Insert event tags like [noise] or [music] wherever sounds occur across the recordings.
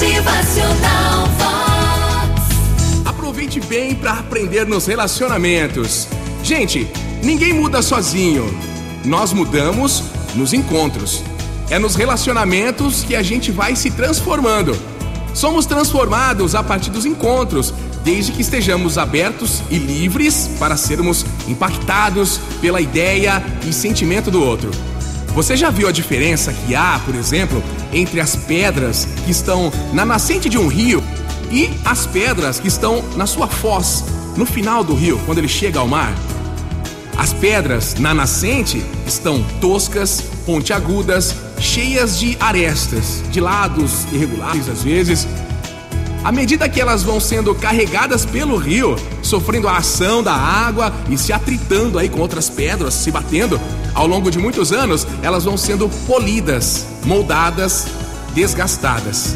Motivacional Vox. Aproveite bem para aprender nos relacionamentos. Gente, ninguém muda sozinho. Nós mudamos nos encontros. É nos relacionamentos que a gente vai se transformando. Somos transformados a partir dos encontros, desde que estejamos abertos e livres para sermos impactados pela ideia e sentimento do outro. Você já viu a diferença que há, por exemplo, entre as pedras que estão na nascente de um rio e as pedras que estão na sua foz, no final do rio, quando ele chega ao mar? As pedras na nascente estão toscas, pontiagudas, cheias de arestas, de lados irregulares às vezes. À medida que elas vão sendo carregadas pelo rio, sofrendo a ação da água e se atritando aí com outras pedras, se batendo, ao longo de muitos anos, elas vão sendo polidas, moldadas, desgastadas.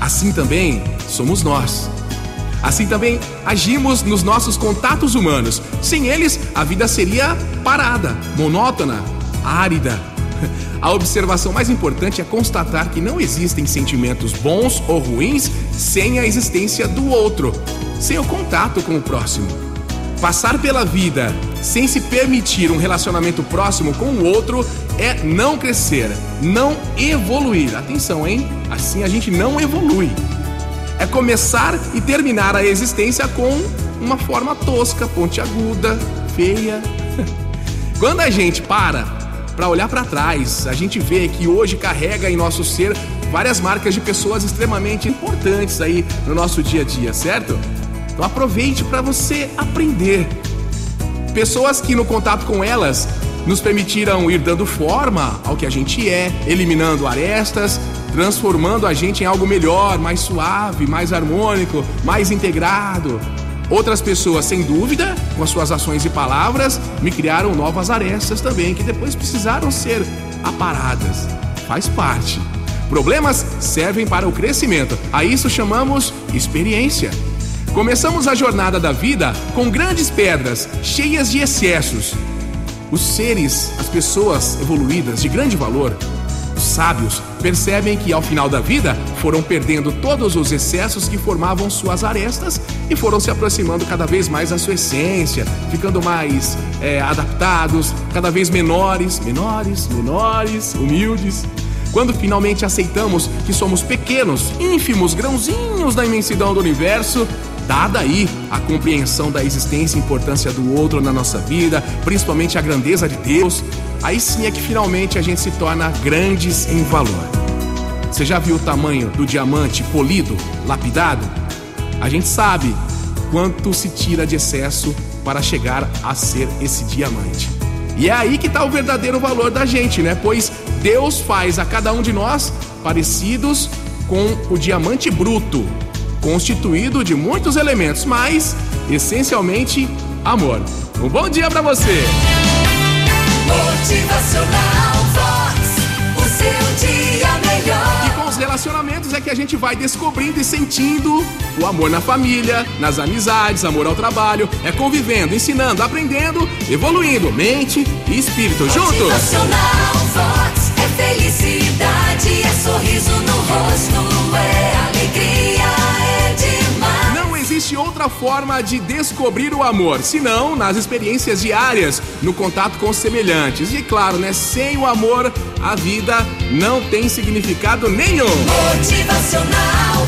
Assim também somos nós. Assim também agimos nos nossos contatos humanos. Sem eles, a vida seria parada, monótona, árida. [laughs] A observação mais importante é constatar que não existem sentimentos bons ou ruins sem a existência do outro, sem o contato com o próximo. Passar pela vida sem se permitir um relacionamento próximo com o outro é não crescer, não evoluir. Atenção, hein? Assim a gente não evolui. É começar e terminar a existência com uma forma tosca, pontiaguda, feia. [laughs] Quando a gente para para olhar para trás, a gente vê que hoje carrega em nosso ser várias marcas de pessoas extremamente importantes aí no nosso dia a dia, certo? Então aproveite para você aprender. Pessoas que no contato com elas nos permitiram ir dando forma ao que a gente é, eliminando arestas, transformando a gente em algo melhor, mais suave, mais harmônico, mais integrado. Outras pessoas, sem dúvida, com as suas ações e palavras, me criaram novas arestas também, que depois precisaram ser aparadas. Faz parte. Problemas servem para o crescimento. A isso chamamos experiência. Começamos a jornada da vida com grandes pedras, cheias de excessos. Os seres, as pessoas evoluídas de grande valor, os sábios, percebem que ao final da vida foram perdendo todos os excessos que formavam suas arestas e foram se aproximando cada vez mais da sua essência, ficando mais é, adaptados, cada vez menores, menores, menores, humildes. Quando finalmente aceitamos que somos pequenos, ínfimos grãozinhos da imensidão do universo, dada aí a compreensão da existência e importância do outro na nossa vida, principalmente a grandeza de Deus, aí sim é que finalmente a gente se torna grandes em valor. Você já viu o tamanho do diamante polido, lapidado? A gente sabe quanto se tira de excesso para chegar a ser esse diamante. E é aí que está o verdadeiro valor da gente, né? Pois Deus faz a cada um de nós parecidos com o diamante bruto, constituído de muitos elementos, mas essencialmente amor. Um bom dia para você. Motivacional Vox. O seu dia melhor. E com os relacionamentos é que a gente vai descobrindo e sentindo o amor na família, nas amizades, amor ao trabalho, é convivendo, ensinando, aprendendo, evoluindo mente e espírito juntos. Motivacional Vox. Felicidade, é sorriso no rosto, é alegria, é demais. Não existe outra forma de descobrir o amor, senão nas experiências diárias, no contato com os semelhantes. E claro, né, sem o amor, a vida não tem significado nenhum. Motivacional